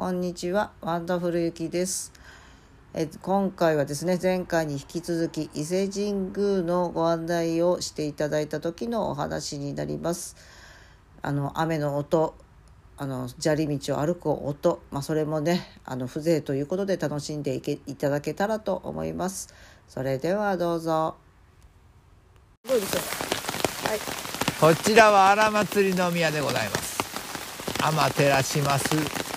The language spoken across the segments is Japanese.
こんにちはワンダフルゆきです。え今回はですね前回に引き続き伊勢神宮のご案内をしていただいた時のお話になります。あの雨の音あの砂利道を歩く音、まあ、それもねあの風情ということで楽しんでいけいただけたらと思います。それではどうぞ。どうでしょう？はい。こちらは荒祭りの宮でございます。天照ます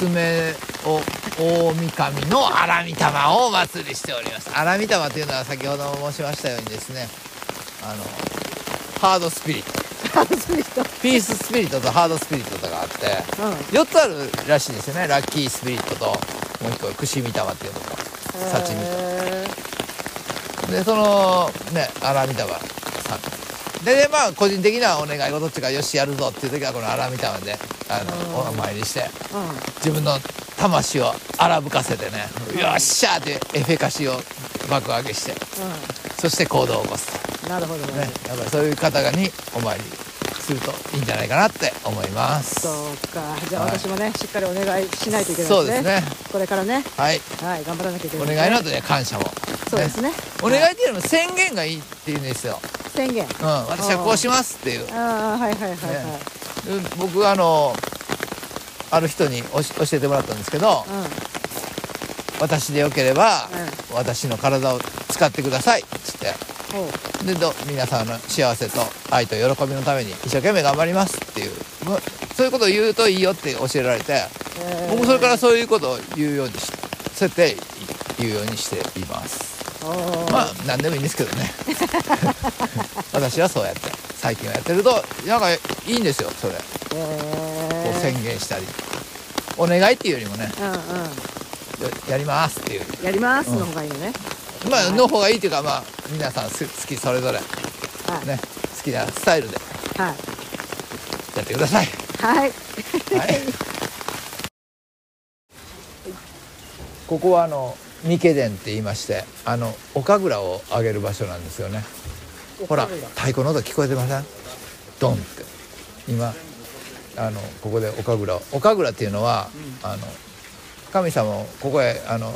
すめお大神の荒御霊をお祭りしております。荒御霊というのは先ほど申しましたようにですねあのハードスピリット。ハードスピリット。ピーススピリットとハードスピリットとかあってうん。4つあるらしいですよね。ラッキースピリットともう一個串御霊っていうのと幸御へでそのね荒御霊さんででまあ個人的なお願い事っていうかよしやるぞっていう時はこの荒御霊であのお参りして自分の魂を荒ぶかせてねよっしゃーってエフェカシを爆上げしてそして行動を起こすうんなるほどとね。ねやっぱりそういう方がにお参りするといいんじゃないかなって思います。そうか。じゃあはい。私もねしっかりお願いしないといけないそうですね。これからね。はい。はい頑張らなきゃいけないお願いの後には感謝もそうですね。お願いっていうよりも宣言がいいっていうんですよ宣言。うん。私はこうしますっていう。ああはいはいはいはい。うん僕あのある人に教えてもらったんですけど私でよければ、私の体を使ってくださいっつって。でど皆さんの幸せと愛と喜びのために一生懸命頑張りますっていう。そういうことを言うといいよって教えられてえー。僕それからそういうことを言うようにしそうやって言うようにしていますまあ何でもいいんですけどね。私はそうやって。最近はやってるとなんかいいんですよそれ。こえーう宣言したり。お願いっていうよりもね。うんうん。ややりますっていう。やりますうんの方がいいのね。まあはい。の方がいいっていうかまあ皆さんす好きそれぞれ。はい。ね。好きなスタイルで。はい。やってください。はい。はい。ここはあの三毛殿って言いましてあのお神楽をあげる場所なんですよね。ほら太鼓の音聞こえてません？ドンって。今あのここでお神楽を。お神楽っていうのは、あの神様をここへあの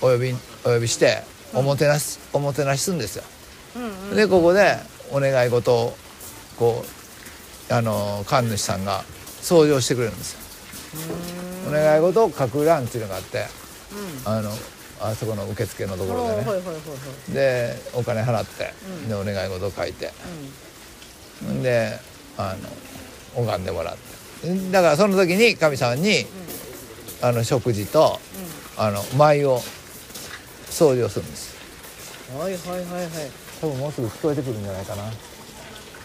お呼びお呼びしておもてなし、おもてなしするんですよ。うんうん。でここでお願い事をこうあの神主さんが掃除をしてくれるんですよ。お願い事を書く欄っていうのがあってあのあそこの受付のところでね。でお金払って、うん。でお願い事を書いて。であの拝んでもらって。だからその時に神様に、あの食事とあの舞を掃除をするんです。うんはいはいはいはい。多分もうすぐ聞こえてくるんじゃないかな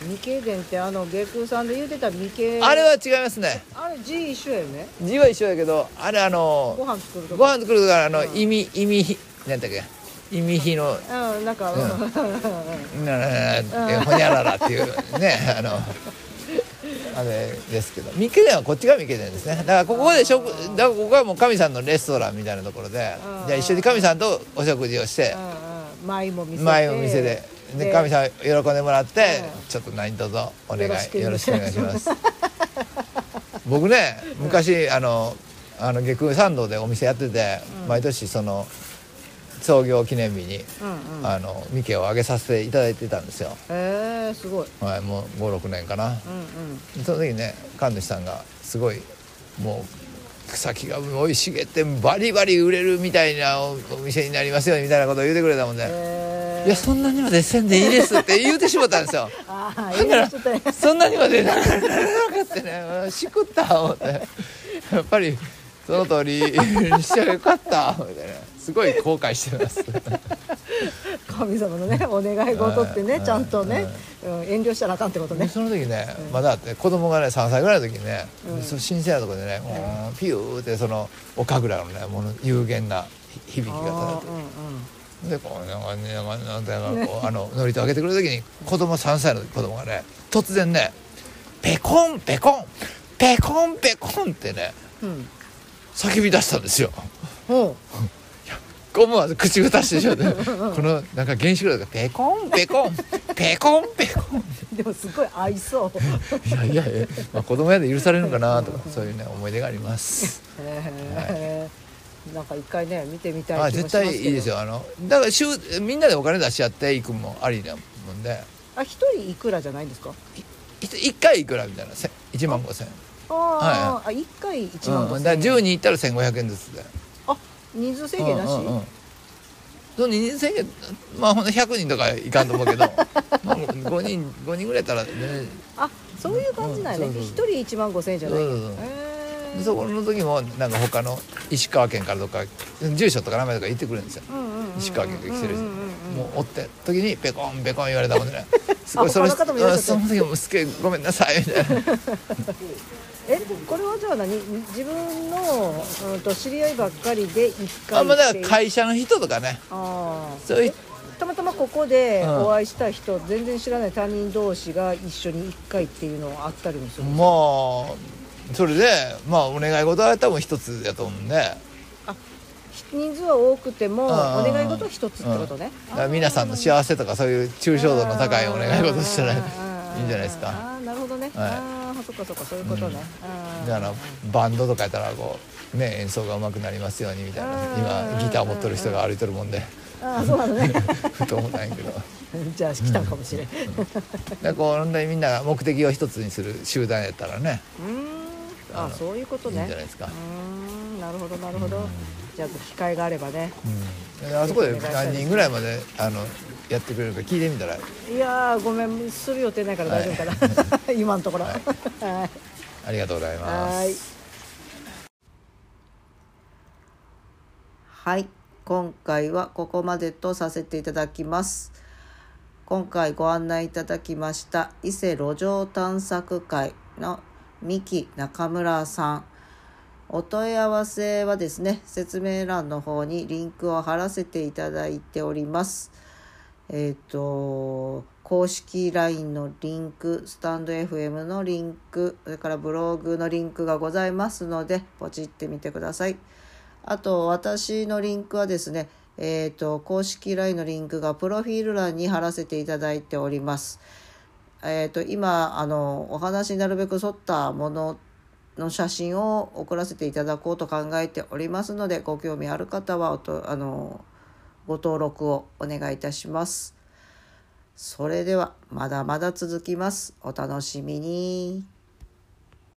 未経伝ってあの下空さんで言うてた未経あれは違いますね。あれ字一緒やよね。字は一緒だけどあれあのご飯作るとご飯作るからあのうん。意味意味何だっけ？意味比のうんなんか、うん。うん。ななほにゃららっていうねあのあれですけど三毛殿はこっちが三毛殿ですねだからここで食だからここはもう神さん。のレストランみたいなところでうん。じゃあ一緒に神さん。とお食事をして舞も見せて前を店でで神さん喜んでもらってうん。ちょっと何卒お願いよろしく。お願いします。僕ね昔あのあの下空参道でお店やってて毎年その創業記念日にうんうん。あの三毛をあげさせていただいてたんですよ、へえすごい。はい、もう56年かな。うんうん。その時ね神主さんがすごいもう草木が生い茂ってバリバリ売れるみたいなおお店になりますよみたいなことを言うてくれたもんで、へえいやそんなにまでせんでいいですって言うてしまったんですよ。ああいいねちょっとねそんなにまでな らなかったねしくった思って。やっぱりその通りにしちゃよかったみたいなすごい後悔してます。神様のねお願い事ってねはいちゃんとね、うん、遠慮したらあかんってことでね。その時ね、まだあって子供がね3歳ぐらいの時にね、うん。その新鮮なところでね、うん、ピューってそのお神楽のねもの有限な響きがあ漂っあてうなんかねなんかなんてなんかこうあの祝詞を上げてくる時に子供3歳の子供がね突然ねペコンペコンペコンペコンってねうん。叫び出したんですよ。ほ思わず口蓋してしまってこのなんか原子力がペコンペコンペペコンペコン。でもすごい合いそう。いやいやいや、まあ、子供やで許されるのかなとかそういうね思い出があります。へーなんか一回ね見てみたいあ絶対いいですよ。あのだから週みんなでお金出し合って行くもありなもんで。あ一人いくらじゃないんですか？い1回いくらみたいな。せ1万5000円。あー、あ一回一万五うん、だから千円、10人行ったら1500円ずつで。あ人数制限なし、うんうんうん。その人数制限まあほんと100人とかいかんと思うけど。まあ5人5人ぐらいやったらね。あそういう感じなんやね。うんそう一そう人一万五千円じゃない。そうそうそう。へーそこの時もなんか他の石川県からとか住所とか名前とか言ってくれるんですよ。うんうんうんうん石川県が来てる人。うんうんうんうんもうおって時にペコンペコン言われたもんね。すごいあその他のその時もすげえごめんなさいみたいな。えこれはじゃあ何？自分の、うん、と知り合いばっかりで一回あまあだから会社の人とかね。そういうたまたまここでうん。お会いした人、全然知らない他人同士が一緒に一回っていうのはあったりもするんですか？まあそれでまあお願い事は多分一つやと思うんで。人数は多くてもおうん願い事は一つってことね、だから皆さんの幸せとかそういう抽象度の高いお願い事したらい。いいんじゃないですか。ああなるほどね、ああそっかそっかそういうことね、あー。だからバンドとかやったらこうね演奏が上手くなりますようにみたいな。今ギター持ってる人が歩いてるもんで。ああそうなのね。ふと思ったんやけど。じゃあ来たかもしれん。うでこう本当にみんなが目的を一つにする集団やったらね。ーんあそういうこといいねんじゃないですか、うーんなるほどなるほど、じゃあ機会があればね。うん、であそこで何人ぐらいまであのやってくれるか聞いてみたら。いやーごめんする予定ないから大丈夫かな、今のところ。ははい。いありがとうございます。はいはい。今回はここまでとさせていただきます。今回ご案内いただきました伊勢路上探索会の三木中村さん。お問い合わせはですね説明欄の方にリンクを貼らせていただいております。えっ、と公式 LINE のリンクスタンド FM のリンクそれからブログのリンクがございますのでポチってみてください。あと私のリンクはですねえっ、と公式 LINE のリンクがプロフィール欄に貼らせていただいております。えー、と今あのお話になるべく沿ったものの写真を送らせていただこうと考えておりますのでご興味ある方はおとあのご登録をお願いいたします。それではまだまだ続きます。お楽しみに。